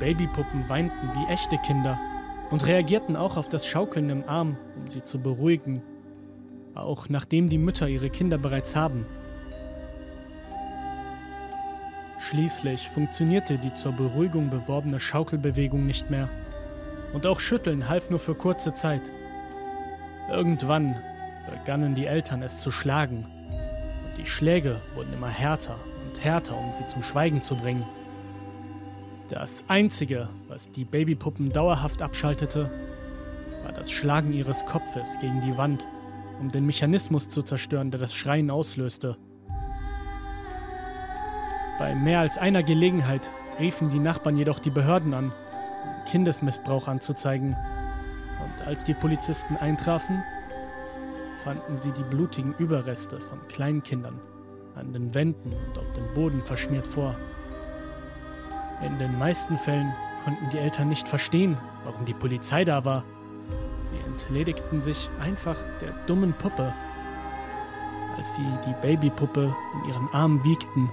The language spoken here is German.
Babypuppen weinten wie echte Kinder und reagierten auch auf das Schaukeln im Arm, um sie zu beruhigen, auch nachdem die Mütter ihre Kinder bereits haben. Schließlich funktionierte die zur Beruhigung beworbene Schaukelbewegung nicht mehr. Und auch Schütteln half nur für kurze Zeit. Irgendwann begannen die Eltern es zu schlagen. Und die Schläge wurden immer härter und härter, um sie zum Schweigen zu bringen. Das Einzige, was die Babypuppen dauerhaft abschaltete, war das Schlagen ihres Kopfes gegen die Wand, um den Mechanismus zu zerstören, der das Schreien auslöste. Bei mehr als einer Gelegenheit riefen die Nachbarn jedoch die Behörden an, um Kindesmissbrauch anzuzeigen. Und als die Polizisten eintrafen, fanden sie die blutigen Überreste von Kleinkindern an den Wänden und auf dem Boden verschmiert vor. In den meisten Fällen konnten die Eltern nicht verstehen, warum die Polizei da war. Sie entledigten sich einfach der dummen Puppe. Als sie die Babypuppe in ihren Armen wiegten,